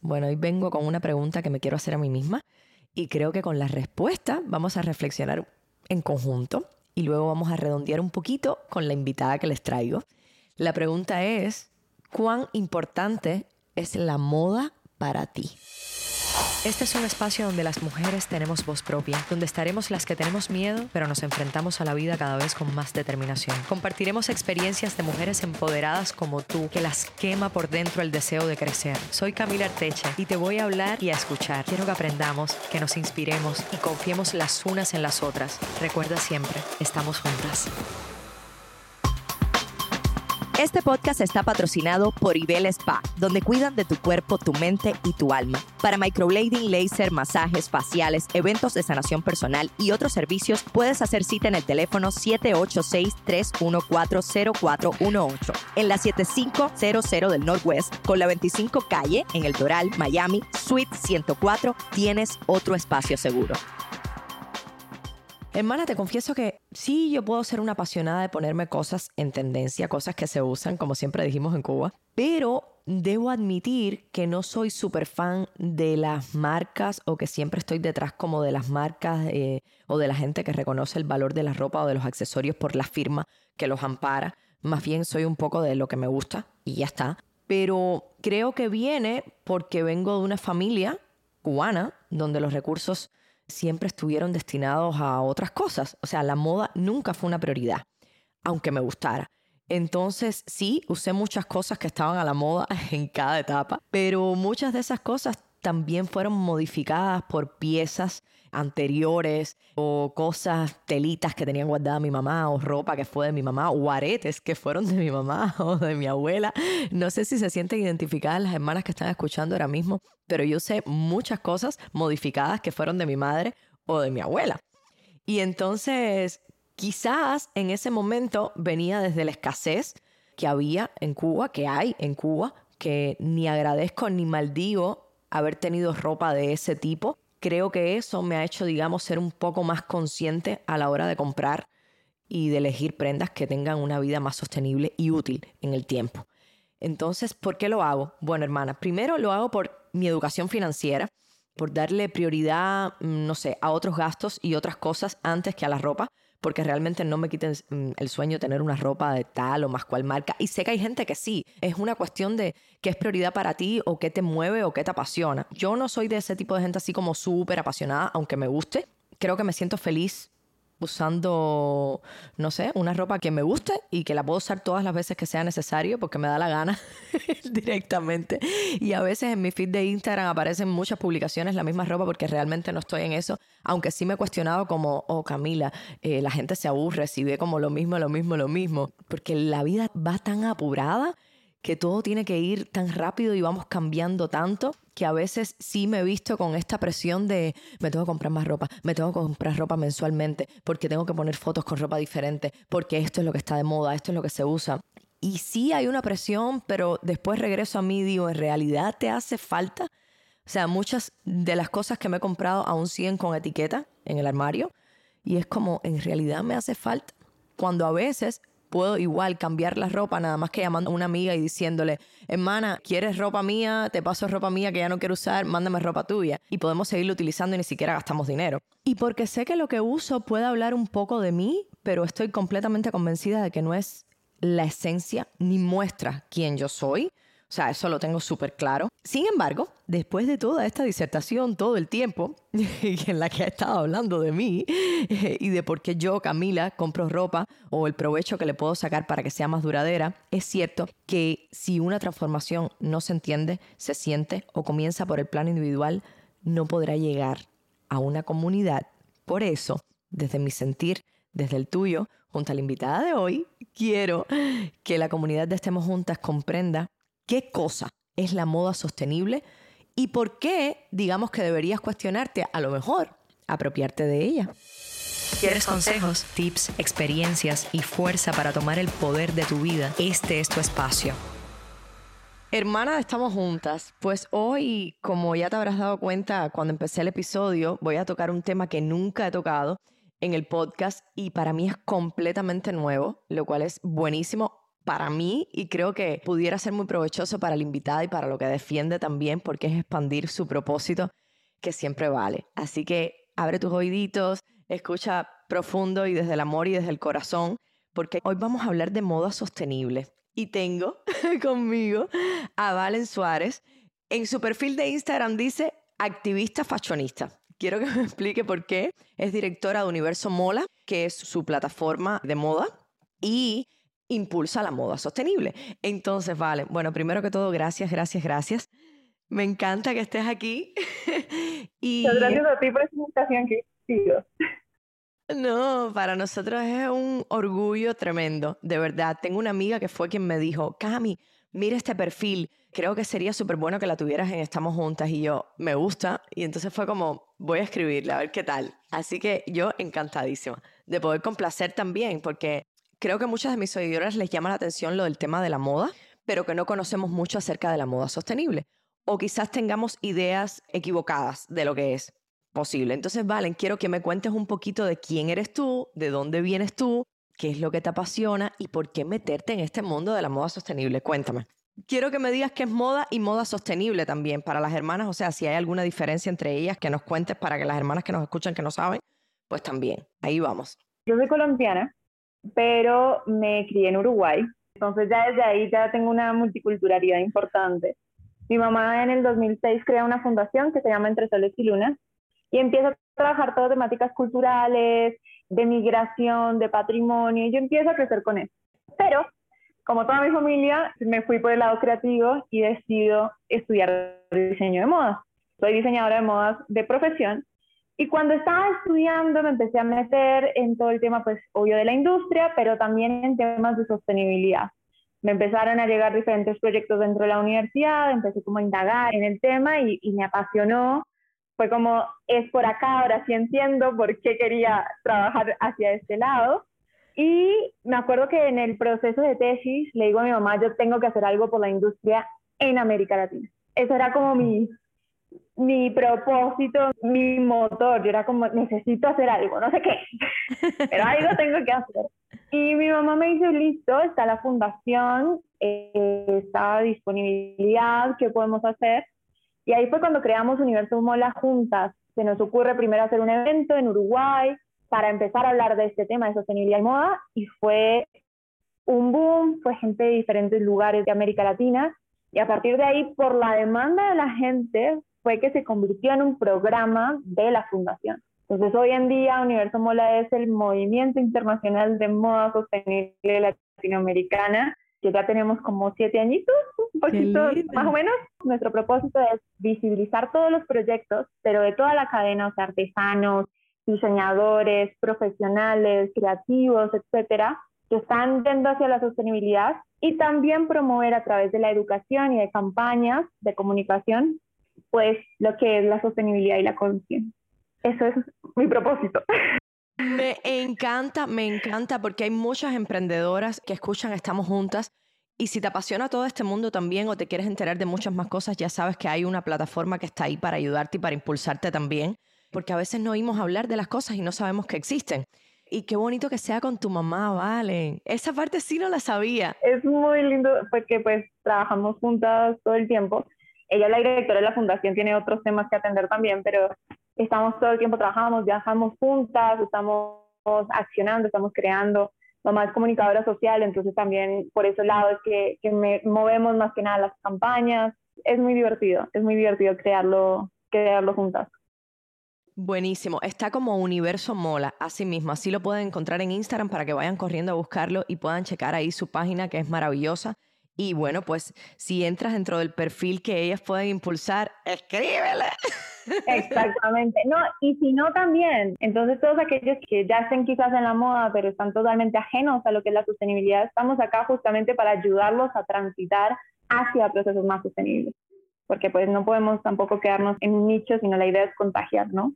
Bueno, hoy vengo con una pregunta que me quiero hacer a mí misma y creo que con la respuesta vamos a reflexionar en conjunto y luego vamos a redondear un poquito con la invitada que les traigo. La pregunta es, ¿cuán importante es la moda para ti? Este es un espacio donde las mujeres tenemos voz propia, donde estaremos las que tenemos miedo, pero nos enfrentamos a la vida cada vez con más determinación. Compartiremos experiencias de mujeres empoderadas como tú, que las quema por dentro el deseo de crecer. Soy Camila Arteche y te voy a hablar y a escuchar. Quiero que aprendamos, que nos inspiremos y confiemos las unas en las otras. Recuerda siempre, estamos juntas. Este podcast está patrocinado por Ibel Spa, donde cuidan de tu cuerpo, tu mente y tu alma. Para microblading, laser, masajes faciales, eventos de sanación personal y otros servicios, puedes hacer cita en el teléfono 786-314-0418 en la 7500 del Northwest con la 25 calle en el Doral, Miami, Suite 104. Tienes otro espacio seguro. Hermana, te confieso que sí, yo puedo ser una apasionada de ponerme cosas en tendencia, cosas que se usan, como siempre dijimos en Cuba, pero debo admitir que no soy súper fan de las marcas o que siempre estoy detrás como de las marcas eh, o de la gente que reconoce el valor de la ropa o de los accesorios por la firma que los ampara. Más bien soy un poco de lo que me gusta y ya está. Pero creo que viene porque vengo de una familia cubana donde los recursos siempre estuvieron destinados a otras cosas. O sea, la moda nunca fue una prioridad, aunque me gustara. Entonces, sí, usé muchas cosas que estaban a la moda en cada etapa, pero muchas de esas cosas también fueron modificadas por piezas anteriores o cosas, telitas que tenían guardada mi mamá o ropa que fue de mi mamá o aretes que fueron de mi mamá o de mi abuela. No sé si se sienten identificadas las hermanas que están escuchando ahora mismo, pero yo sé muchas cosas modificadas que fueron de mi madre o de mi abuela. Y entonces, quizás en ese momento venía desde la escasez que había en Cuba, que hay en Cuba, que ni agradezco ni maldigo haber tenido ropa de ese tipo. Creo que eso me ha hecho, digamos, ser un poco más consciente a la hora de comprar y de elegir prendas que tengan una vida más sostenible y útil en el tiempo. Entonces, ¿por qué lo hago? Bueno, hermana, primero lo hago por mi educación financiera, por darle prioridad, mm, no sé, a otros gastos y otras cosas antes que a la ropa, porque realmente no me quiten mm, el sueño tener una ropa de tal o más cual marca. Y sé que hay gente que sí, es una cuestión de qué es prioridad para ti o qué te mueve o qué te apasiona. Yo no soy de ese tipo de gente así como súper apasionada, aunque me guste. Creo que me siento feliz usando, no sé, una ropa que me guste y que la puedo usar todas las veces que sea necesario porque me da la gana directamente. Y a veces en mi feed de Instagram aparecen muchas publicaciones la misma ropa porque realmente no estoy en eso, aunque sí me he cuestionado como, oh Camila, eh, la gente se aburre si ve como lo mismo, lo mismo, lo mismo, porque la vida va tan apurada que todo tiene que ir tan rápido y vamos cambiando tanto que a veces sí me he visto con esta presión de me tengo que comprar más ropa, me tengo que comprar ropa mensualmente porque tengo que poner fotos con ropa diferente, porque esto es lo que está de moda, esto es lo que se usa. Y sí hay una presión, pero después regreso a mí y digo, ¿en realidad te hace falta? O sea, muchas de las cosas que me he comprado aún siguen con etiqueta en el armario y es como, ¿en realidad me hace falta? Cuando a veces puedo igual cambiar la ropa nada más que llamando a una amiga y diciéndole, hermana, ¿quieres ropa mía? Te paso ropa mía que ya no quiero usar, mándame ropa tuya. Y podemos seguirlo utilizando y ni siquiera gastamos dinero. Y porque sé que lo que uso puede hablar un poco de mí, pero estoy completamente convencida de que no es la esencia ni muestra quién yo soy. O sea, eso lo tengo súper claro. Sin embargo, después de toda esta disertación, todo el tiempo en la que he estado hablando de mí y de por qué yo, Camila, compro ropa o el provecho que le puedo sacar para que sea más duradera, es cierto que si una transformación no se entiende, se siente o comienza por el plano individual, no podrá llegar a una comunidad. Por eso, desde mi sentir, desde el tuyo, junto a la invitada de hoy, quiero que la comunidad de Estemos Juntas comprenda qué cosa es la moda sostenible y por qué, digamos que deberías cuestionarte, a lo mejor, apropiarte de ella. ¿Quieres consejos, tips, experiencias y fuerza para tomar el poder de tu vida? Este es tu espacio. Hermana, estamos juntas. Pues hoy, como ya te habrás dado cuenta cuando empecé el episodio, voy a tocar un tema que nunca he tocado en el podcast y para mí es completamente nuevo, lo cual es buenísimo para mí y creo que pudiera ser muy provechoso para el invitado y para lo que defiende también, porque es expandir su propósito que siempre vale. Así que abre tus oíditos, escucha profundo y desde el amor y desde el corazón, porque hoy vamos a hablar de moda sostenible. Y tengo conmigo a Valen Suárez. En su perfil de Instagram dice activista fashionista. Quiero que me explique por qué. Es directora de Universo Mola, que es su plataforma de moda. Y impulsa la moda sostenible. Entonces, vale, bueno, primero que todo, gracias, gracias, gracias. Me encanta que estés aquí. y... Gracias a ti por esta invitación que sido. No, para nosotros es un orgullo tremendo, de verdad. Tengo una amiga que fue quien me dijo, Cami, mira este perfil, creo que sería súper bueno que la tuvieras en Estamos Juntas y yo, me gusta. Y entonces fue como, voy a escribirle a ver qué tal. Así que yo encantadísima de poder complacer también, porque creo que muchas de mis seguidoras les llama la atención lo del tema de la moda, pero que no conocemos mucho acerca de la moda sostenible. O quizás tengamos ideas equivocadas de lo que es posible. Entonces, Valen, quiero que me cuentes un poquito de quién eres tú, de dónde vienes tú, qué es lo que te apasiona y por qué meterte en este mundo de la moda sostenible. Cuéntame. Quiero que me digas qué es moda y moda sostenible también para las hermanas, o sea, si hay alguna diferencia entre ellas, que nos cuentes para que las hermanas que nos escuchan que no saben, pues también. Ahí vamos. Yo soy colombiana pero me crié en Uruguay. Entonces ya desde ahí ya tengo una multiculturalidad importante. Mi mamá en el 2006 crea una fundación que se llama Entre Soles y Lunas y empieza a trabajar todas temáticas culturales, de migración, de patrimonio, y yo empiezo a crecer con eso. Pero, como toda mi familia, me fui por el lado creativo y decido estudiar diseño de modas. Soy diseñadora de modas de profesión y cuando estaba estudiando me empecé a meter en todo el tema, pues obvio de la industria, pero también en temas de sostenibilidad. Me empezaron a llegar diferentes proyectos dentro de la universidad, empecé como a indagar en el tema y, y me apasionó. Fue como, es por acá, ahora sí entiendo por qué quería trabajar hacia este lado. Y me acuerdo que en el proceso de tesis le digo a mi mamá, yo tengo que hacer algo por la industria en América Latina. Eso era como mi, mi propósito, mi motor. Yo era como, necesito hacer algo, no sé qué, pero algo tengo que hacer. Y mi mamá me dice, listo, está la fundación, eh, está disponibilidad, ¿qué podemos hacer? Y ahí fue cuando creamos Universo Mola juntas. Se nos ocurre primero hacer un evento en Uruguay para empezar a hablar de este tema de sostenibilidad y moda y fue un boom, fue gente de diferentes lugares de América Latina y a partir de ahí, por la demanda de la gente, fue que se convirtió en un programa de la fundación. Entonces, hoy en día, Universo Mola es el movimiento internacional de moda sostenible latinoamericana, que ya tenemos como siete añitos, un poquito más o menos. Nuestro propósito es visibilizar todos los proyectos, pero de toda la cadena, o sea, artesanos, diseñadores, profesionales, creativos, etcétera, que están yendo hacia la sostenibilidad y también promover a través de la educación y de campañas de comunicación pues lo que es la sostenibilidad y la conciencia. Eso es mi propósito. Me encanta, me encanta porque hay muchas emprendedoras que escuchan Estamos Juntas y si te apasiona todo este mundo también o te quieres enterar de muchas más cosas, ya sabes que hay una plataforma que está ahí para ayudarte y para impulsarte también, porque a veces no oímos hablar de las cosas y no sabemos que existen. Y qué bonito que sea con tu mamá, Vale. Esa parte sí no la sabía. Es muy lindo porque pues trabajamos juntas todo el tiempo ella es la directora de la fundación, tiene otros temas que atender también, pero estamos todo el tiempo trabajamos, viajamos juntas, estamos accionando, estamos creando. Mamá es comunicadora social, entonces también por ese lado es que, que me movemos más que nada las campañas. Es muy divertido, es muy divertido crearlo, crearlo juntas. Buenísimo. Está como Universo Mola, así mismo. Así lo pueden encontrar en Instagram para que vayan corriendo a buscarlo y puedan checar ahí su página que es maravillosa. Y bueno, pues si entras dentro del perfil que ellas pueden impulsar, escríbele. Exactamente. No, y si no también, entonces todos aquellos que ya estén quizás en la moda, pero están totalmente ajenos a lo que es la sostenibilidad, estamos acá justamente para ayudarlos a transitar hacia procesos más sostenibles. Porque pues no podemos tampoco quedarnos en un nicho, sino la idea es contagiar, ¿no?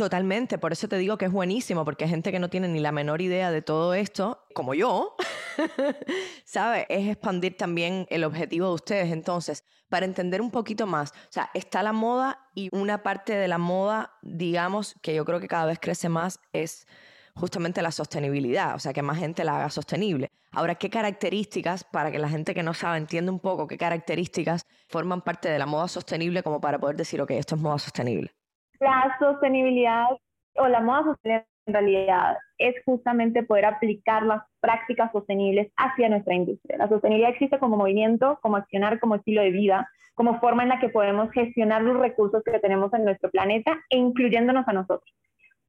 Totalmente, por eso te digo que es buenísimo, porque hay gente que no tiene ni la menor idea de todo esto, como yo, ¿sabe? Es expandir también el objetivo de ustedes. Entonces, para entender un poquito más, o sea, está la moda y una parte de la moda, digamos, que yo creo que cada vez crece más, es justamente la sostenibilidad, o sea, que más gente la haga sostenible. Ahora, ¿qué características, para que la gente que no sabe entienda un poco, qué características forman parte de la moda sostenible como para poder decir, ok, esto es moda sostenible? La sostenibilidad o la moda sostenible en realidad es justamente poder aplicar las prácticas sostenibles hacia nuestra industria. La sostenibilidad existe como movimiento, como accionar, como estilo de vida, como forma en la que podemos gestionar los recursos que tenemos en nuestro planeta e incluyéndonos a nosotros.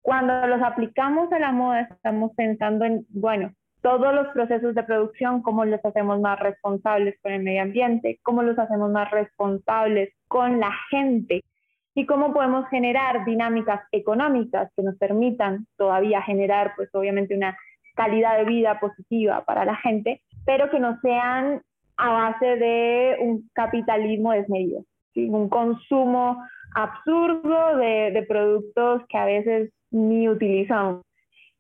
Cuando los aplicamos a la moda, estamos pensando en, bueno, todos los procesos de producción, cómo los hacemos más responsables con el medio ambiente, cómo los hacemos más responsables con la gente, y cómo podemos generar dinámicas económicas que nos permitan todavía generar, pues obviamente, una calidad de vida positiva para la gente, pero que no sean a base de un capitalismo desmedido, un consumo absurdo de, de productos que a veces ni utilizamos.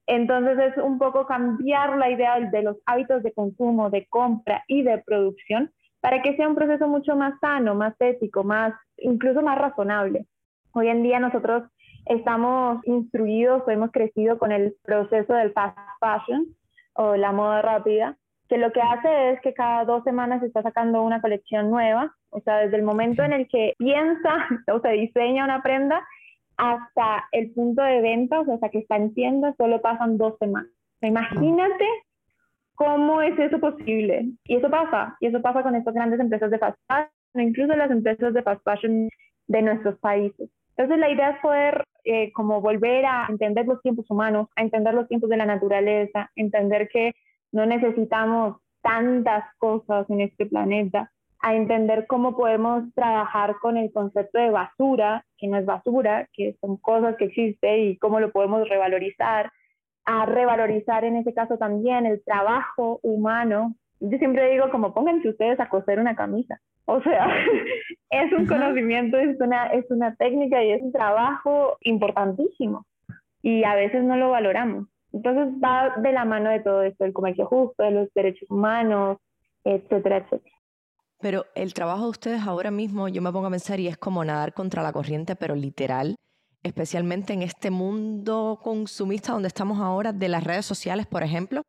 Entonces es un poco cambiar la idea de los hábitos de consumo, de compra y de producción para que sea un proceso mucho más sano, más ético, más, incluso más razonable. Hoy en día nosotros estamos instruidos o hemos crecido con el proceso del fast fashion o la moda rápida, que lo que hace es que cada dos semanas se está sacando una colección nueva, o sea, desde el momento en el que piensa o se diseña una prenda hasta el punto de venta, o sea, hasta que está en tienda, solo pasan dos semanas. Imagínate ¿Cómo es eso posible? Y eso pasa, y eso pasa con estas grandes empresas de fast fashion, incluso las empresas de fast fashion de nuestros países. Entonces la idea es poder eh, como volver a entender los tiempos humanos, a entender los tiempos de la naturaleza, entender que no necesitamos tantas cosas en este planeta, a entender cómo podemos trabajar con el concepto de basura, que no es basura, que son cosas que existen y cómo lo podemos revalorizar, a revalorizar en ese caso también el trabajo humano. Yo siempre digo como pónganse ustedes a coser una camisa. O sea, es un conocimiento, es una, es una técnica y es un trabajo importantísimo. Y a veces no lo valoramos. Entonces va de la mano de todo esto, el comercio justo, de los derechos humanos, etcétera, etcétera. Pero el trabajo de ustedes ahora mismo, yo me pongo a pensar y es como nadar contra la corriente, pero literal especialmente en este mundo consumista donde estamos ahora, de las redes sociales, por ejemplo,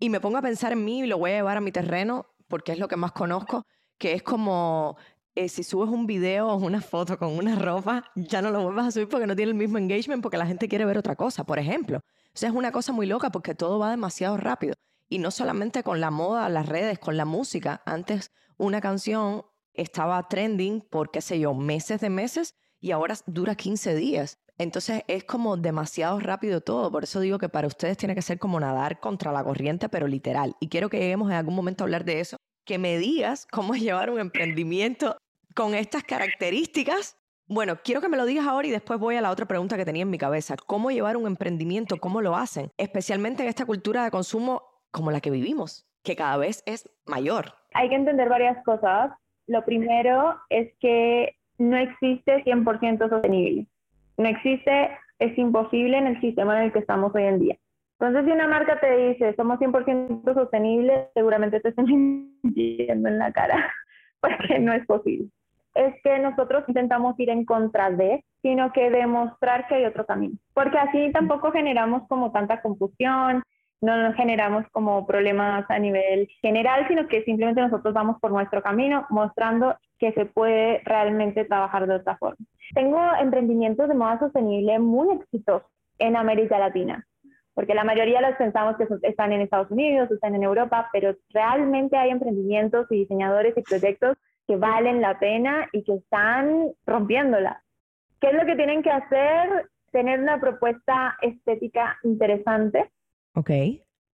y me pongo a pensar en mí y lo voy a llevar a mi terreno porque es lo que más conozco, que es como eh, si subes un video o una foto con una ropa, ya no lo vuelvas a subir porque no tiene el mismo engagement porque la gente quiere ver otra cosa, por ejemplo. O sea, es una cosa muy loca porque todo va demasiado rápido. Y no solamente con la moda, las redes, con la música. Antes una canción estaba trending por, qué sé yo, meses de meses y ahora dura 15 días. Entonces es como demasiado rápido todo, por eso digo que para ustedes tiene que ser como nadar contra la corriente, pero literal. Y quiero que lleguemos en algún momento a hablar de eso, que me digas cómo llevar un emprendimiento con estas características. Bueno, quiero que me lo digas ahora y después voy a la otra pregunta que tenía en mi cabeza. ¿Cómo llevar un emprendimiento? ¿Cómo lo hacen? Especialmente en esta cultura de consumo como la que vivimos, que cada vez es mayor. Hay que entender varias cosas. Lo primero es que no existe 100% sostenible. No existe, es imposible en el sistema en el que estamos hoy en día. Entonces, si una marca te dice, somos 100% sostenible, seguramente te están mintiendo en la cara, porque no es posible. Es que nosotros intentamos ir en contra de, sino que demostrar que hay otro camino. Porque así tampoco generamos como tanta confusión, no nos generamos como problemas a nivel general, sino que simplemente nosotros vamos por nuestro camino mostrando que se puede realmente trabajar de otra forma. Tengo emprendimientos de moda sostenible muy exitosos en América Latina, porque la mayoría los pensamos que están en Estados Unidos, están en Europa, pero realmente hay emprendimientos y diseñadores y proyectos que valen la pena y que están rompiéndola. ¿Qué es lo que tienen que hacer? Tener una propuesta estética interesante. Ok.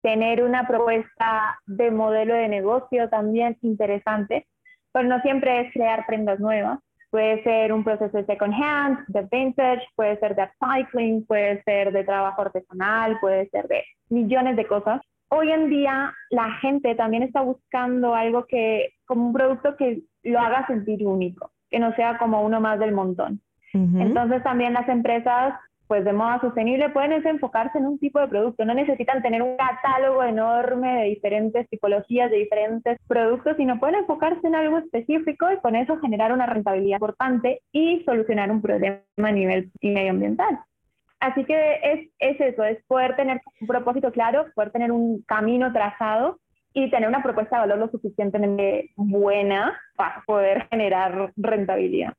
Tener una propuesta de modelo de negocio también interesante pero no siempre es crear prendas nuevas. Puede ser un proceso de second hand, de vintage, puede ser de upcycling, puede ser de trabajo artesanal, puede ser de millones de cosas. Hoy en día la gente también está buscando algo que, como un producto que lo haga sentir único, que no sea como uno más del montón. Entonces también las empresas pues de moda sostenible pueden enfocarse en un tipo de producto, no necesitan tener un catálogo enorme de diferentes tipologías, de diferentes productos, sino pueden enfocarse en algo específico y con eso generar una rentabilidad importante y solucionar un problema a nivel medioambiental. Así que es, es eso, es poder tener un propósito claro, poder tener un camino trazado y tener una propuesta de valor lo suficientemente buena para poder generar rentabilidad.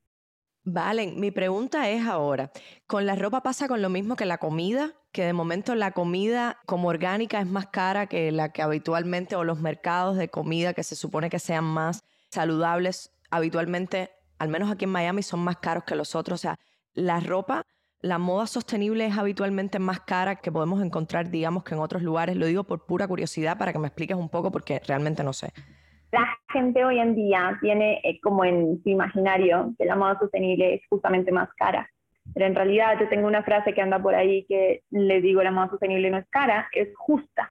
Valen, mi pregunta es ahora, ¿con la ropa pasa con lo mismo que la comida? Que de momento la comida como orgánica es más cara que la que habitualmente, o los mercados de comida que se supone que sean más saludables, habitualmente, al menos aquí en Miami, son más caros que los otros. O sea, la ropa, la moda sostenible es habitualmente más cara que podemos encontrar, digamos, que en otros lugares. Lo digo por pura curiosidad para que me expliques un poco porque realmente no sé la gente hoy en día tiene eh, como en su imaginario que la moda sostenible es justamente más cara. Pero en realidad yo tengo una frase que anda por ahí que le digo la moda sostenible no es cara, es justa.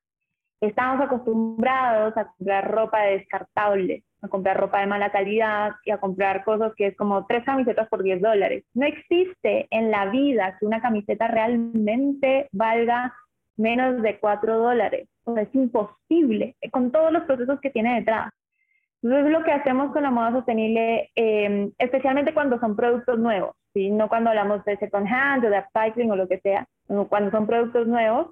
Estamos acostumbrados a comprar ropa descartable, a comprar ropa de mala calidad y a comprar cosas que es como tres camisetas por 10 dólares. No existe en la vida que una camiseta realmente valga menos de 4 dólares. O sea, es imposible con todos los procesos que tiene detrás. Entonces, lo que hacemos con la moda sostenible, em, especialmente cuando son productos nuevos, ¿sí? no cuando hablamos de second hand o de upcycling o lo que sea, cuando son productos nuevos,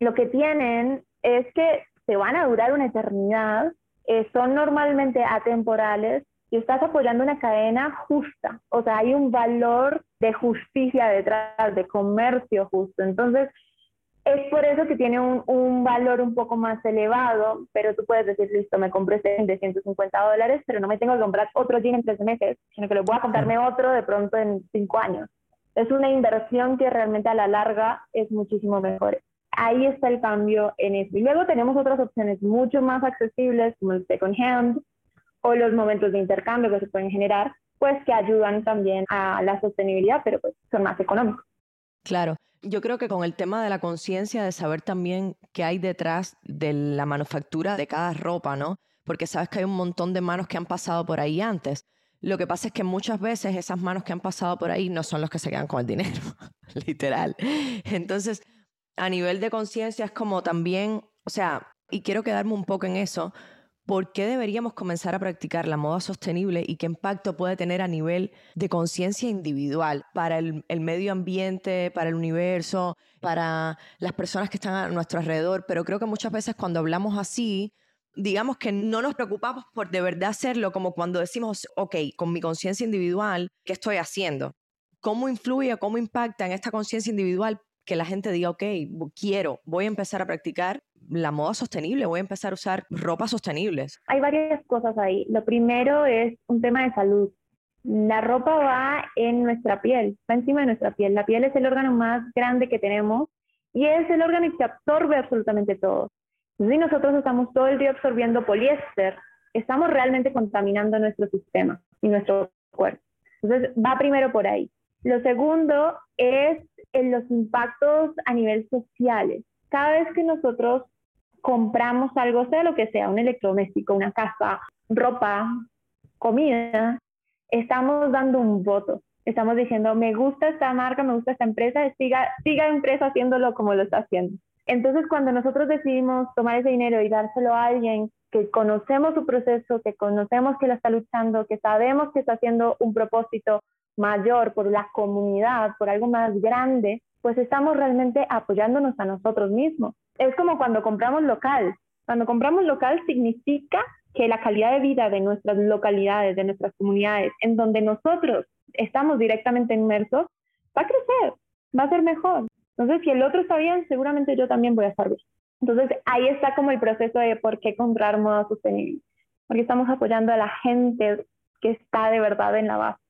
lo que tienen es que se van a durar una eternidad, eh, son normalmente atemporales y estás apoyando una cadena justa, o sea, hay un valor de justicia detrás, de comercio justo. Entonces, es por eso que tiene un, un, valor un poco más elevado, pero tú puedes decir, listo, me compré este de 150 dólares, pero no me tengo que comprar otro jean en tres meses, sino que lo voy a comprarme otro de pronto en cinco años. Es una inversión que realmente a la larga es muchísimo mejor. Ahí está el cambio en eso. Y luego tenemos otras opciones mucho más accesibles, como el second hand o los momentos de intercambio que se pueden generar, pues que ayudan también a la sostenibilidad, pero pues son más económicos. Claro. Yo creo que con el tema de la conciencia, de saber también qué hay detrás de la manufactura de cada ropa, ¿no? Porque sabes que hay un montón de manos que han pasado por ahí antes. Lo que pasa es que muchas veces esas manos que han pasado por ahí no son los que se quedan con el dinero, literal. Entonces, a nivel de conciencia es como también, o sea, y quiero quedarme un poco en eso, ¿Por qué deberíamos comenzar a practicar la moda sostenible y qué impacto puede tener a nivel de conciencia individual para el, medio ambiente, para el universo, para las personas que están a nuestro alrededor? Pero creo que muchas veces cuando hablamos así, digamos que no nos preocupamos por de verdad hacerlo como cuando decimos, ok, con mi conciencia individual, ¿qué estoy haciendo? ¿Cómo influye, cómo impacta en esta conciencia individual que la gente diga, ok, quiero, voy a empezar a practicar la moda sostenible, voy a empezar a usar ropas sostenibles? Hay varias cosas ahí. Lo primero es un tema de salud. La ropa va en nuestra piel, va encima de nuestra piel. La piel es el órgano más grande que tenemos y es el órgano que absorbe absolutamente todo. Si nosotros estamos todo el día absorbiendo poliéster, estamos realmente contaminando nuestro sistema y nuestro cuerpo. Entonces, va primero por ahí. Lo segundo es los impactos a nivel sociales. Cada vez que nosotros compramos algo, sea lo que sea, un electrodoméstico, una casa, ropa, comida, estamos dando un voto. Estamos diciendo, me gusta esta marca, me gusta esta empresa, siga, siga empresa haciéndolo como lo está haciendo. Entonces, cuando nosotros decidimos tomar ese dinero y dárselo a alguien que conocemos su proceso, que conocemos que la está luchando, que sabemos que está haciendo un propósito mayor por la comunidad, por algo más grande, pues estamos realmente apoyándonos a nosotros mismos es como cuando compramos local. Cuando compramos local significa que la calidad de vida de nuestras localidades, de nuestras comunidades, en donde nosotros estamos directamente inmersos, va a crecer, va a ser mejor. Entonces, si el otro está bien, seguramente yo también voy a estar bien. Entonces, ahí está como el proceso de por qué comprar moda sostenible. Porque estamos apoyando a la gente que está de verdad en la base.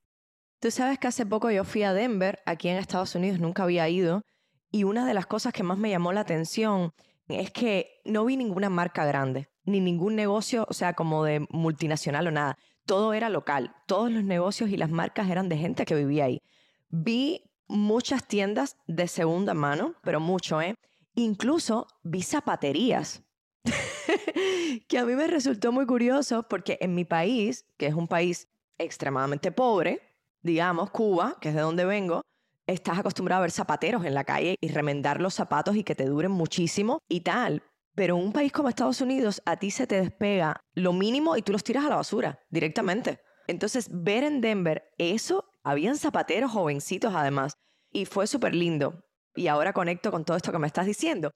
Tú sabes que hace poco yo fui a Denver, aquí en Estados Unidos, nunca había ido, y una de las cosas que más me llamó la atención es que no vi ninguna marca grande, ni ningún negocio, o sea, como de multinacional o nada. Todo era local. Todos los negocios y las marcas eran de gente que vivía ahí. Vi muchas tiendas de segunda mano, pero mucho, ¿eh? Incluso vi zapaterías. que a mí me resultó muy curioso porque en mi país, que es un país extremadamente pobre, digamos, Cuba, que es de donde vengo, estás acostumbrado a ver zapateros en la calle y remendar los zapatos y que te duren muchísimo y tal. Pero en un país como Estados Unidos, a ti se te despega lo mínimo y tú los tiras a la basura directamente. Entonces, ver en Denver eso, habían zapateros jovencitos además, y fue súper lindo. y ahora conecto con todo esto que me estás diciendo.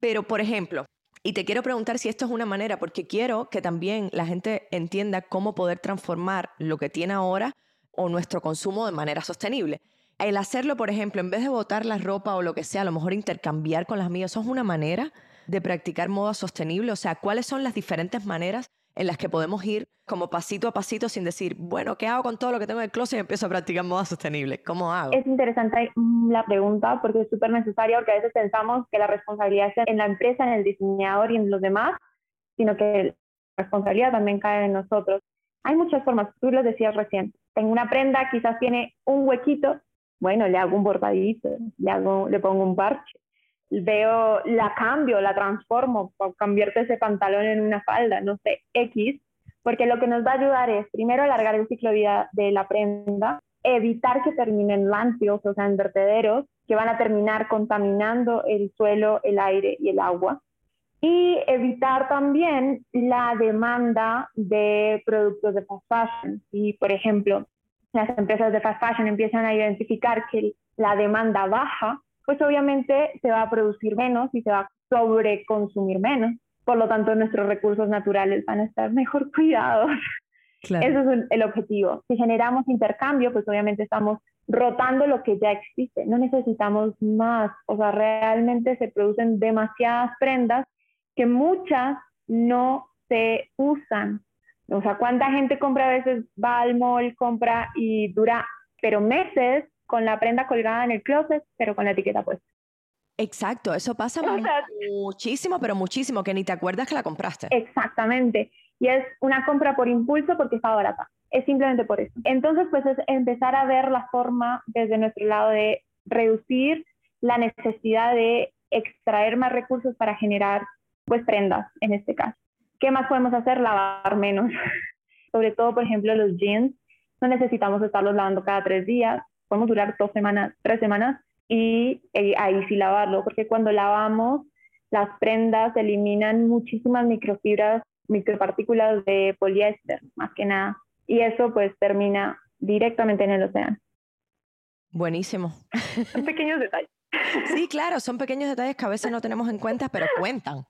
Pero, por ejemplo, y te quiero preguntar si esto es una manera, porque quiero que también la gente entienda cómo poder transformar lo que tiene ahora o nuestro consumo de manera sostenible. El hacerlo, por ejemplo, en vez de botar la ropa o lo que sea, a lo mejor intercambiar con las mías, ¿eso es una manera de practicar moda sostenible? O sea, ¿cuáles son las diferentes maneras en las que podemos ir como pasito a pasito sin decir, bueno, ¿qué hago con todo lo que tengo en el closet y empiezo a practicar moda sostenible? ¿Cómo hago? Es interesante la pregunta porque es súper necesaria porque a veces pensamos que la responsabilidad es en la empresa, en el diseñador y en los demás, sino que la responsabilidad también cae en nosotros. Hay muchas formas, tú lo decías recién. Tengo una prenda, quizás tiene un huequito, bueno, le hago un bordadito, le, hago, le pongo un parche. Veo, la cambio, la transformo, convierte ese pantalón en una falda, no sé, X, porque lo que nos va a ayudar es, primero, alargar el ciclo de vida de la prenda, evitar que terminen landfills, o sea, en vertederos, que van a terminar contaminando el suelo, el aire y el agua y evitar también la demanda de productos de fast fashion. Si, por ejemplo, las empresas de fast fashion empiezan a identificar que la demanda baja, pues obviamente se va a producir menos y se va a sobreconsumir menos. Por lo tanto, nuestros recursos naturales van a estar mejor cuidados. Eso es el objetivo. Si generamos intercambio, pues obviamente estamos rotando lo que ya existe. No necesitamos más. O sea, realmente se producen demasiadas prendas que muchas no se usan. O sea, ¿cuánta gente compra a veces, va al mall, compra y dura, pero meses con la prenda colgada en el closet, pero con la etiqueta puesta? Exacto, eso pasa muchísimo, pero muchísimo, que ni te acuerdas que la compraste. Exactamente. Y es una compra por impulso porque está barata. Es simplemente por eso. Entonces, pues es empezar a ver la forma desde nuestro lado de reducir la necesidad de extraer más recursos para generar pues prendas en este caso. ¿Qué más podemos hacer? Lavar menos. Sobre todo, por ejemplo, los jeans. No necesitamos estarlos lavando cada tres días. Podemos durar dos semanas, tres semanas y eh, ahí sí lavarlo, porque cuando lavamos las prendas eliminan muchísimas microfibras, micropartículas de poliéster, más que nada. Y eso pues termina directamente en el océano. Buenísimo. Son pequeños detalles. Sí, claro, son pequeños detalles que a veces no tenemos en cuenta, pero cuentan.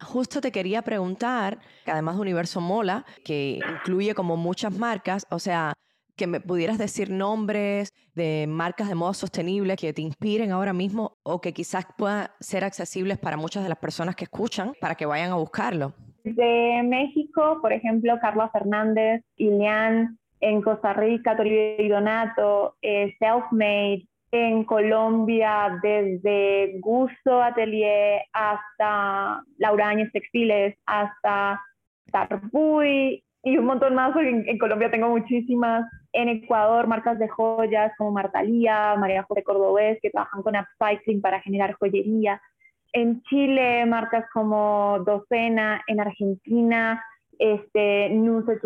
Justo te quería preguntar, que además de Universo Mola, que incluye como muchas marcas, o sea, que me pudieras decir nombres de marcas de moda sostenible que te inspiren ahora mismo o que quizás puedan ser accesibles para muchas de las personas que escuchan para que vayan a buscarlo. De México, por ejemplo, Carla Fernández, Ilian, en Costa Rica, Toribio y Donato, eh, Selfmade, en Colombia, desde Gusto Atelier hasta Laura Áñez Textiles, hasta Tarbuy y un montón más, porque en, Colombia tengo muchísimas. En Ecuador, marcas de joyas como Martalía, María José Cordobés, que trabajan con upcycling para generar joyería. En Chile, marcas como Docena, en Argentina, este, Nuce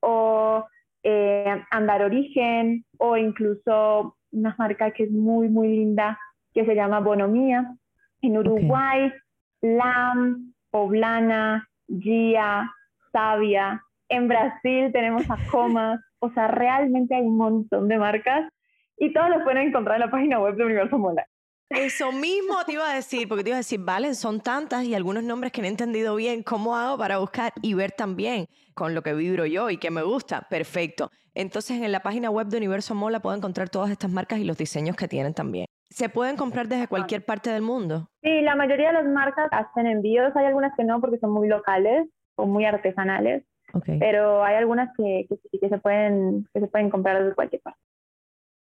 o eh, Andar Origen, o incluso una marca que es muy, muy linda, que se llama Bonomía. En Uruguay, Lam, Poblana, Gia, Savia. En Brasil tenemos a Comas. O sea, realmente hay un montón de marcas y todos los pueden encontrar en la página web de Universo Mola. Eso mismo te iba a decir, porque te iba a decir, vale, son tantas y algunos nombres que no he entendido bien. ¿Cómo hago para buscar y ver también con lo que vibro yo y que me gusta? Perfecto. Entonces, en la página web de Universo Mola puedo encontrar todas estas marcas y los diseños que tienen también. ¿Se pueden comprar desde cualquier parte del mundo? Sí, la mayoría de las marcas hacen envíos. Hay algunas que no porque son muy locales o muy artesanales. Pero hay algunas que, que, se pueden, que se pueden comprar desde cualquier parte.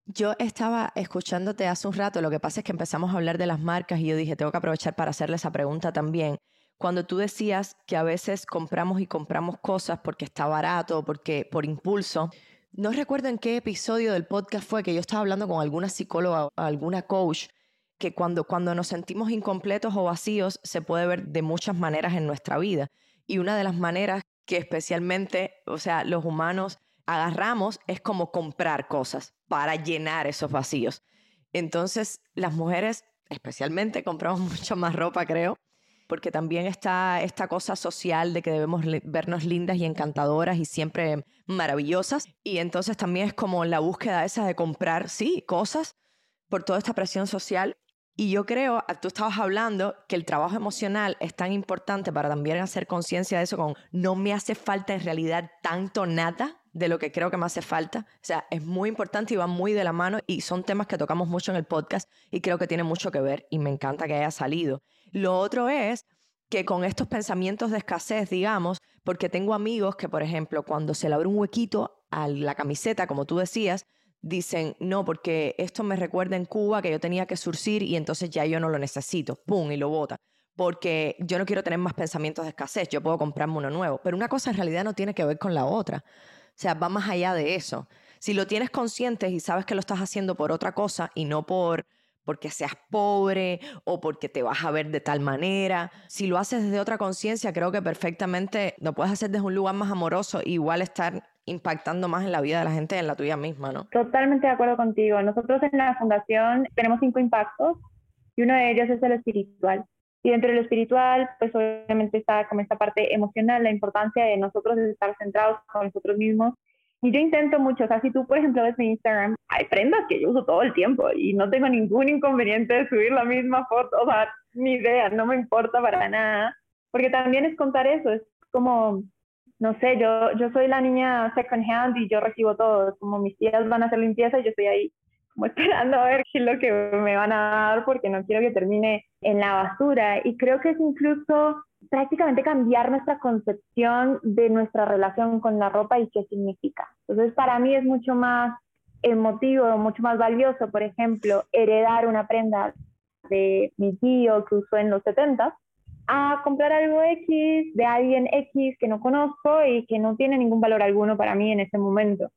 Yo estaba escuchándote hace un rato, lo que pasa es que empezamos a hablar de las marcas y yo dije, tengo que aprovechar para hacerle esa pregunta también. Cuando tú decías que a veces compramos y compramos cosas porque está barato, porque por impulso, no recuerdo en qué episodio del podcast fue que yo estaba hablando con alguna psicóloga alguna coach que cuando, cuando nos sentimos incompletos o vacíos se puede ver de muchas maneras en nuestra vida. Y una de las maneras que especialmente, o sea, los humanos agarramos es como comprar cosas para llenar esos vacíos. Entonces, las mujeres especialmente compramos mucho más ropa, creo, porque también está esta cosa social de que debemos vernos lindas y encantadoras y siempre maravillosas. Y entonces también es como la búsqueda esa de comprar, sí, cosas por toda esta presión social. Y yo creo, tú estabas hablando que el trabajo emocional es tan importante para también hacer conciencia de eso con no me hace falta en realidad tanto nada de lo que creo que me hace falta. O sea, es muy importante y va muy de la mano y son temas que tocamos mucho en el podcast y creo que tiene mucho que ver y me encanta que haya salido. Lo otro es que con estos pensamientos de escasez, digamos, porque tengo amigos que, por ejemplo, cuando se le abre un huequito a la camiseta, como tú decías, dicen, no, porque esto me recuerda en Cuba que yo tenía que surcir y entonces ya yo no lo necesito, ¡pum! y lo bota. Porque yo no quiero tener más pensamientos de escasez, yo puedo comprarme uno nuevo. Pero una cosa en realidad no tiene que ver con la otra. Sea, va más allá de eso. Si lo tienes consciente y sabes que lo estás haciendo por otra cosa y no por porque seas pobre o porque te vas a ver de tal manera. Si lo haces desde otra conciencia, creo que perfectamente lo puedes hacer desde un lugar más amoroso, igual estar impactando más en la vida de la gente, en la tuya misma, ¿no? Totalmente de acuerdo contigo. Nosotros en la fundación tenemos cinco impactos y uno de ellos es el espiritual. Y dentro del espiritual, pues obviamente está como esta parte emocional, la importancia de nosotros estar centrados con nosotros mismos. Y yo intento mucho, o sea, si tú, por ejemplo, ves mi Instagram, hay prendas que yo uso todo el tiempo y no tengo ningún inconveniente de subir la misma foto, o sea, ni idea, no me importa para nada, porque también es contar eso, es como no sé, yo, yo soy la niña second hand y yo recibo todo, como mis tías van a hacer limpieza y yo estoy ahí como esperando a ver qué es lo que me van a dar porque no quiero que termine en la basura. Y creo que es incluso prácticamente cambiar nuestra concepción de nuestra relación con la ropa y qué significa. Entonces, para mí es mucho más emotivo, mucho más valioso, por ejemplo, heredar una prenda de mi tío que usó en los 70 a comprar algo X de alguien X que no conozco y que no tiene ningún valor alguno para mí en ese momento.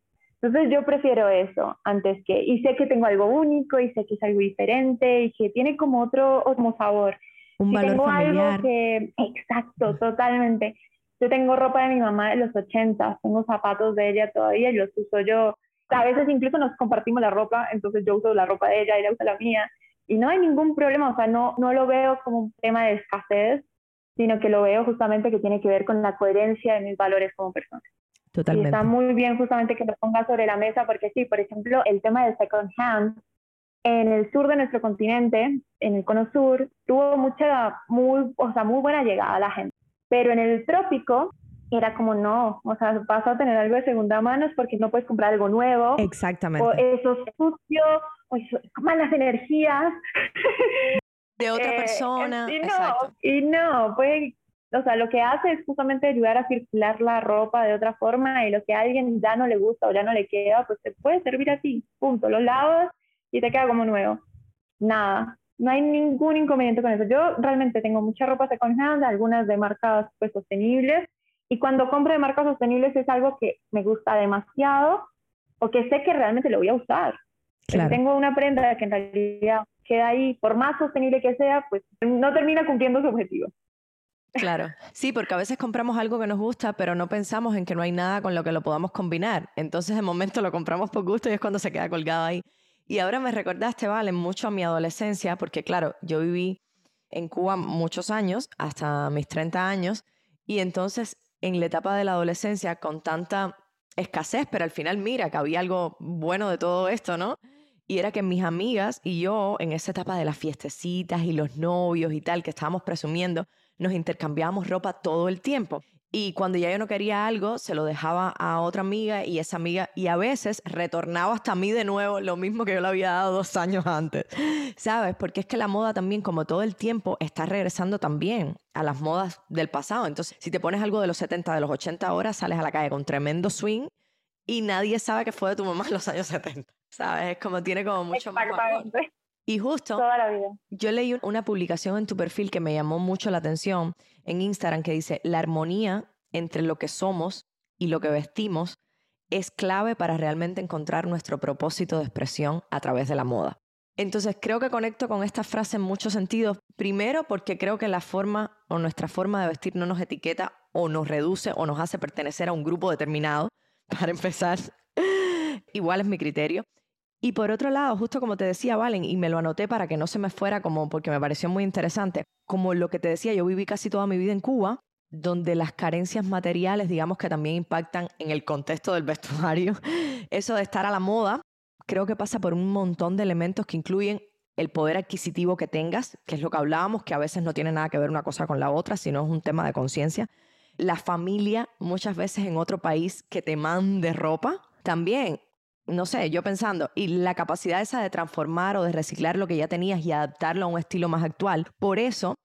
Entonces yo prefiero eso antes que, y sé que tengo algo único y sé que es algo diferente y que tiene como otro, otro sabor. Un valor tengo familiar. algo que, exacto, totalmente. Yo tengo ropa de mi mamá de los 80, tengo zapatos de ella todavía y los uso yo. A veces incluso nos compartimos la ropa, entonces yo uso la ropa de ella y ella usa la mía y no hay ningún problema, o sea, no, no lo veo como un tema de escasez, sino que lo veo justamente que tiene que ver con la coherencia de mis valores como persona. Totalmente. Y está muy bien justamente que lo ponga sobre la mesa, porque sí, por ejemplo, el tema del second hand, en el sur de nuestro continente, en el cono sur, tuvo mucha, muy, o sea, muy buena llegada a la gente. Pero en el trópico era como no, o sea, vas a tener algo de segunda mano porque no puedes comprar algo nuevo. Exactamente. O eso es sucio, o eso, malas energías. De otra Eh, persona. Y no, Exacto. y no, puede, o sea, lo que hace es justamente ayudar a circular la ropa de otra forma y lo que a alguien ya no le gusta o ya no le queda, pues te puede servir a ti, punto, lo lavas y te queda como nuevo. Nada, no hay ningún inconveniente con eso. Yo realmente tengo mucha ropa second hand, algunas de marcas pues sostenibles, y cuando compro de marcas sostenibles es algo que me gusta demasiado o que sé que realmente lo voy a usar. Si Claro. tengo una prenda que en realidad queda ahí, por más sostenible que sea, pues no termina cumpliendo su objetivo. Claro, sí, porque a veces compramos algo que nos gusta, pero no pensamos en que no hay nada con lo que lo podamos combinar. Entonces, de momento lo compramos por gusto y es cuando se queda colgado ahí. Y ahora me recordaste, Vale, mucho a mi adolescencia, porque claro, yo viví en Cuba muchos años, hasta mis 30 años, y entonces en la etapa de la adolescencia, con tanta escasez, pero al final mira que había algo bueno de todo esto, ¿no? Y era que mis amigas y yo, en esa etapa de las fiestecitas y los novios y tal, que estábamos presumiendo, nos intercambiábamos ropa todo el tiempo. Y cuando ya yo no quería algo, se lo dejaba a otra amiga y esa amiga, y a veces retornaba hasta mí de nuevo lo mismo que yo le había dado dos años antes. ¿Sabes? Porque es que la moda también, como todo el tiempo, está regresando también a las modas del pasado. Entonces, si te pones algo de los 70, de los 80 ahora, sales a la calle con tremendo swing y nadie sabe que fue de tu mamá en los años 70. ¿Sabes? Es como tiene como mucho más. Y justo Toda la vida. yo leí un- una publicación en tu perfil que me llamó mucho la atención en Instagram que dice, la armonía entre lo que somos y lo que vestimos es clave para realmente encontrar nuestro propósito de expresión a través de la moda. Entonces creo que conecto con esta frase en muchos sentidos. Primero porque creo que la forma o nuestra forma de vestir no nos etiqueta o nos reduce o nos hace pertenecer a un grupo determinado, para empezar. Igual es mi criterio. Y por otro lado, justo como te decía Valen, y me lo anoté para que no se me fuera como porque me pareció muy interesante, como lo que te decía, yo viví casi toda mi vida en Cuba, donde las carencias materiales, digamos que también impactan en el contexto del vestuario, eso de estar a la moda, creo que pasa por un montón de elementos que incluyen el poder adquisitivo que tengas, que es lo que hablábamos, que a veces no tiene nada que ver una cosa con la otra, sino es un tema de conciencia. La familia, muchas veces en otro país que te mande ropa, también, no sé, yo pensando, y la capacidad esa de transformar o de reciclar lo que ya tenías y adaptarlo a un estilo más actual. Por eso,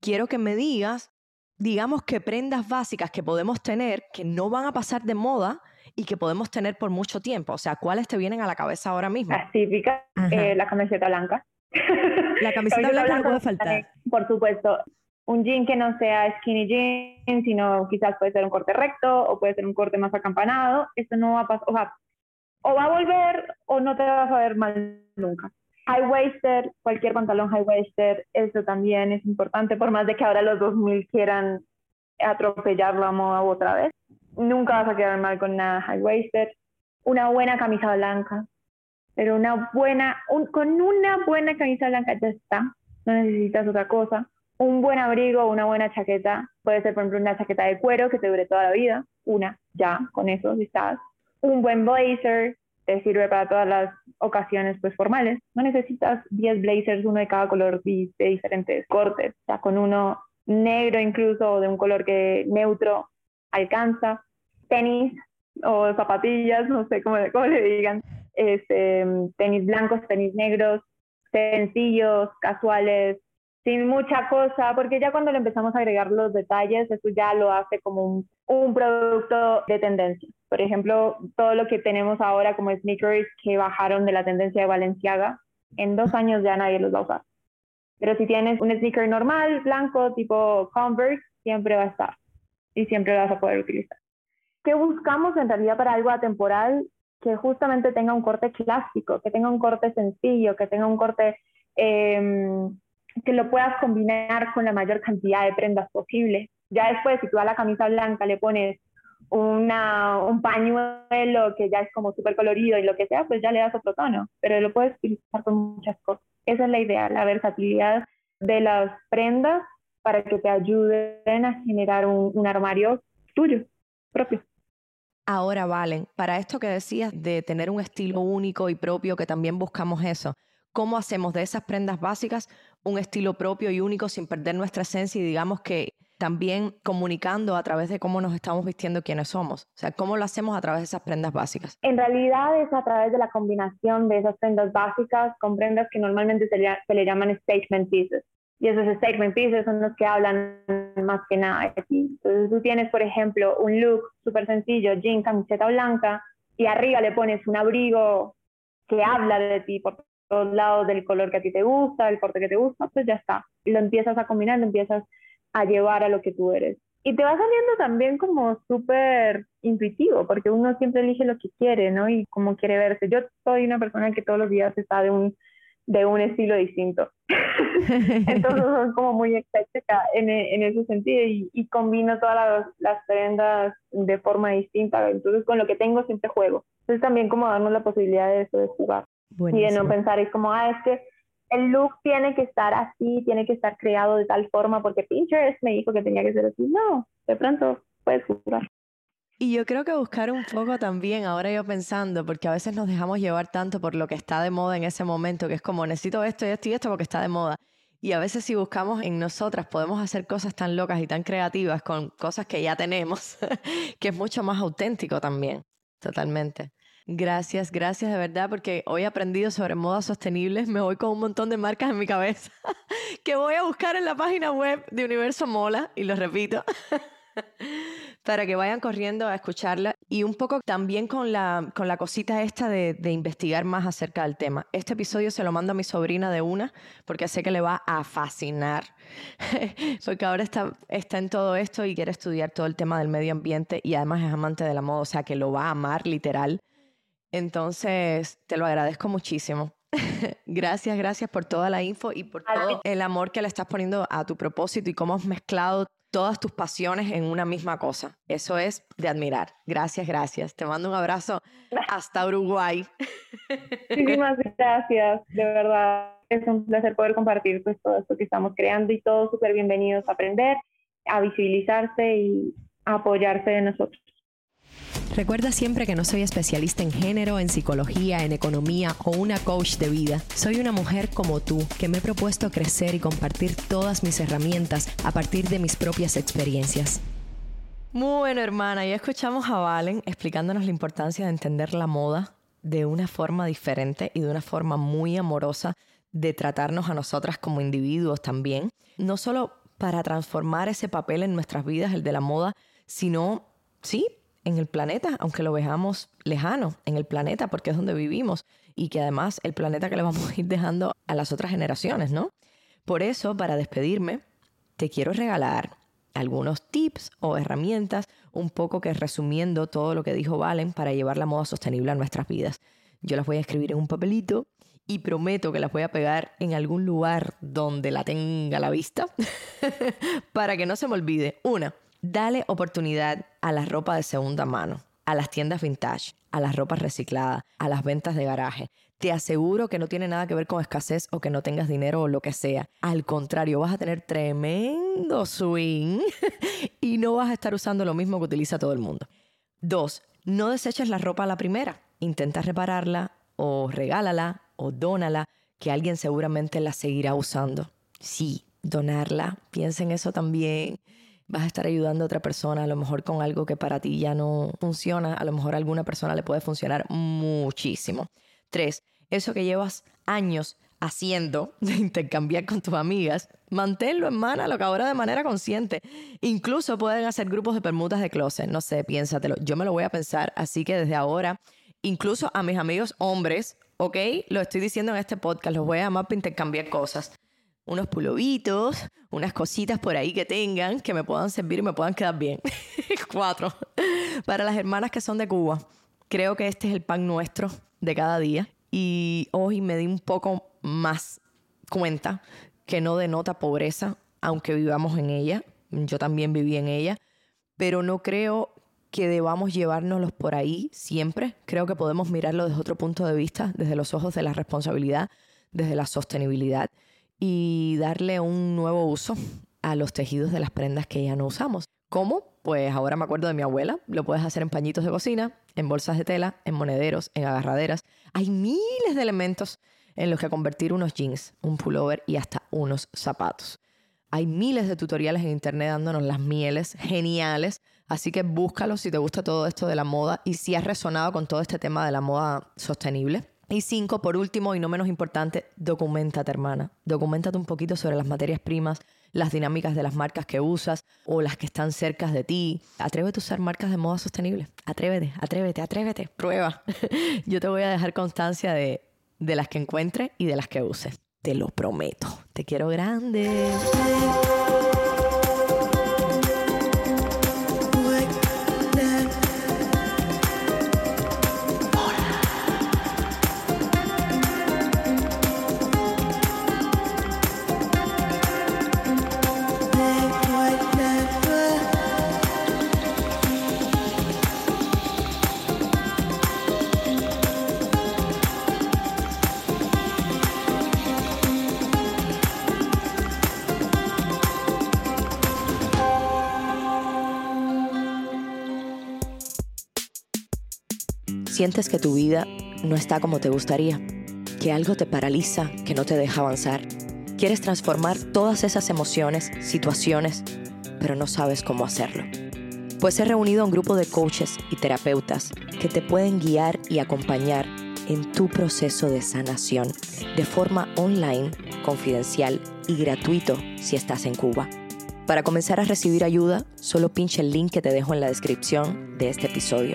quiero que me digas, digamos que prendas básicas que podemos tener, que no van a pasar de moda, y que podemos tener por mucho tiempo? O sea, ¿cuáles te vienen a la cabeza ahora mismo? Las típicas, eh, la camiseta blanca. La camiseta blanca no puede faltar. Por supuesto. Un jean que no sea skinny jean, sino quizás puede ser un corte recto o puede ser un corte más acampanado. Eso no va a pasar. O, sea, o va a volver o no te vas a ver mal nunca. High waisted, cualquier pantalón high waisted, eso también es importante, por más de que ahora los 2000 quieran atropellar la moda otra vez. Nunca vas a quedar mal con nada high waisted. Una buena camisa blanca, pero una buena, con una buena camisa blanca ya está, no necesitas otra cosa. Un buen abrigo, una buena chaqueta, puede ser por ejemplo una chaqueta de cuero que te dure toda la vida, una, ya, con eso estás. Un buen blazer, te sirve para todas las ocasiones pues formales. No necesitas 10 blazers, uno de cada color de diferentes cortes, o sea, con uno negro incluso o de un color que neutro alcanza. Tenis o zapatillas, no sé cómo, le digan este, tenis blancos, tenis negros, sencillos, casuales, sin mucha cosa, porque ya cuando le empezamos a agregar los detalles, eso ya lo hace como un, producto de tendencia. Por ejemplo, todo lo que tenemos ahora como sneakers que bajaron de la tendencia de Valenciaga, en dos años ya nadie los va a usar. Pero si tienes un sneaker normal, blanco, tipo Converse, siempre va a estar y siempre lo vas a poder utilizar. ¿Qué buscamos en realidad para algo atemporal? que justamente tenga un corte clásico, que tenga un corte sencillo, que tenga un corte em, que lo puedas combinar con la mayor cantidad de prendas posible. Ya después, si tú a la camisa blanca le pones una, un pañuelo que ya es como súper colorido y lo que sea, pues ya le das otro tono, pero lo puedes utilizar con muchas cosas. Esa es la idea, la versatilidad de las prendas para que te ayuden a generar un armario tuyo, propio. Ahora, Valen, para esto que decías de tener un estilo único y propio, que también buscamos eso, ¿cómo hacemos de esas prendas básicas un estilo propio y único sin perder nuestra esencia y digamos que también comunicando a través de cómo nos estamos vistiendo quiénes somos? O sea, ¿cómo lo hacemos a través de esas prendas básicas? En realidad es a través de la combinación de esas prendas básicas con prendas que normalmente se le, se le llaman statement pieces y esos statement pieces son los que hablan más que nada de ti. Entonces tú tienes, por ejemplo, un look súper sencillo, jean, camiseta blanca, y arriba le pones un abrigo que habla de ti por todos lados del color que a ti te gusta, el corte que te gusta, pues ya está. Y lo empiezas a combinar, lo empiezas a llevar a lo que tú eres. Y te va saliendo también como súper intuitivo, porque uno siempre elige lo que quiere, ¿no? Y cómo quiere verse. Yo soy una persona que todos los días está de un de un estilo distinto. Entonces son como muy ecléctica en, en, ese sentido y, y combino todas las, las, prendas de forma distinta. Entonces con lo que tengo siempre juego. Entonces también como darnos la posibilidad de eso, de jugar. Y de no pensar, es como, ah, es que el look tiene que estar así, tiene que estar creado de tal forma porque Pinterest me dijo que tenía que ser así. No, de pronto puedes jugar. Y yo creo que buscar un poco también, ahora yo pensando, porque a veces nos dejamos llevar tanto por lo que está de moda en ese momento, que es como necesito esto y esto y esto porque está de moda. Y a veces si buscamos en nosotras podemos hacer cosas tan locas y tan creativas con cosas que ya tenemos, que es mucho más auténtico también, totalmente. Gracias, gracias de verdad, porque hoy he aprendido sobre modas sostenibles, me voy con un montón de marcas en mi cabeza que voy a buscar en la página web de Universo Mola, y lo repito. para que vayan corriendo a escucharla y un poco también con la, con la cosita esta de, de, investigar más acerca del tema. Este episodio se lo mando a mi sobrina de una porque sé que le va a fascinar, porque ahora está, está en todo esto y quiere estudiar todo el tema del medio ambiente y además es amante de la moda, o sea que lo va a amar literal. Entonces, te lo agradezco muchísimo. gracias, gracias por toda la info y por todo el amor que le estás poniendo a tu propósito y cómo has mezclado todas tus pasiones en una misma cosa. Eso es de admirar. Gracias, gracias. Te mando un abrazo hasta Uruguay. Muchísimas gracias, de verdad. Es un placer poder compartir pues, todo esto que estamos creando y todos súper bienvenidos a aprender, a visibilizarse y a apoyarse de nosotros. Recuerda siempre que no soy especialista en género, en psicología, en economía o una coach de vida. Soy una mujer como tú que me he propuesto crecer y compartir todas mis herramientas a partir de mis propias experiencias. Bueno, hermana, ya escuchamos a Valen explicándonos la importancia de entender la moda de una forma diferente y de una forma muy amorosa de tratarnos a nosotras como individuos también. No solo para transformar ese papel en nuestras vidas, el de la moda, sino, sí, en el planeta, aunque lo veamos lejano, en el planeta, porque es donde vivimos y que además el planeta que le vamos a ir dejando a las otras generaciones, ¿no? Por eso, para despedirme, te quiero regalar algunos tips o herramientas, un poco que resumiendo todo lo que dijo Valen para llevar la moda sostenible a nuestras vidas. Yo las voy a escribir en un papelito y prometo que las voy a pegar en algún lugar donde la tenga a la vista para que no se me olvide. Una, Dale oportunidad a la ropa de segunda mano, a las tiendas vintage, a las ropas recicladas, a las ventas de garaje. Te aseguro que no tiene nada que ver con escasez o que no tengas dinero o lo que sea. Al contrario, vas a tener tremendo swing y no vas a estar usando lo mismo que utiliza todo el mundo. Dos, no deseches la ropa a la primera. Intenta repararla o regálala o dónala, que alguien seguramente la seguirá usando. Sí, donarla. Piensa en eso también vas a estar ayudando a otra persona, a lo mejor con algo que para ti ya no funciona, a lo mejor a alguna persona le puede funcionar muchísimo. Tres, eso que llevas años haciendo de intercambiar con tus amigas, manténlo en mano lo que ahora de manera consciente. Incluso pueden hacer grupos de permutas de closet, no sé, piénsatelo. Yo me lo voy a pensar, así que desde ahora, incluso a mis amigos hombres, ¿ok? Lo estoy diciendo en este podcast, los voy a llamar para intercambiar cosas unos pulovitos, unas cositas por ahí que tengan que me puedan servir y me puedan quedar bien. Cuatro. Para las hermanas que son de Cuba, creo que este es el pan nuestro de cada día. Y hoy me di un poco más cuenta que no denota pobreza, aunque vivamos en ella. Yo también viví en ella. Pero no creo que debamos llevárnoslos por ahí siempre. Creo que podemos mirarlo desde otro punto de vista, desde los ojos de la responsabilidad, desde la sostenibilidad y darle un nuevo uso a los tejidos de las prendas que ya no usamos. ¿Cómo? Pues ahora me acuerdo de mi abuela. Lo puedes hacer en pañitos de cocina, en bolsas de tela, en monederos, en agarraderas. Hay miles de elementos en los que convertir unos jeans, un pullover y hasta unos zapatos. Hay miles de tutoriales en internet dándonos las mieles geniales, así que búscalos si te gusta todo esto de la moda y si has resonado con todo este tema de la moda sostenible. Y cinco, por último y no menos importante, documentate, hermana. Documentate un poquito sobre las materias primas, las dinámicas de las marcas que usas o las que están cerca de ti. Atrévete a usar marcas de moda sostenible. Atrévete, atrévete, atrévete. Prueba. Yo te voy a dejar constancia de, de las que encuentre y de las que use. Te lo prometo. Te quiero grande. Sientes que tu vida no está como te gustaría, que algo te paraliza, que no te deja avanzar. Quieres transformar todas esas emociones, situaciones, pero no sabes cómo hacerlo. Pues he reunido a un grupo de coaches y terapeutas que te pueden guiar y acompañar en tu proceso de sanación de forma online, confidencial y gratuito si estás en Cuba. Para comenzar a recibir ayuda, solo pincha el link que te dejo en la descripción de este episodio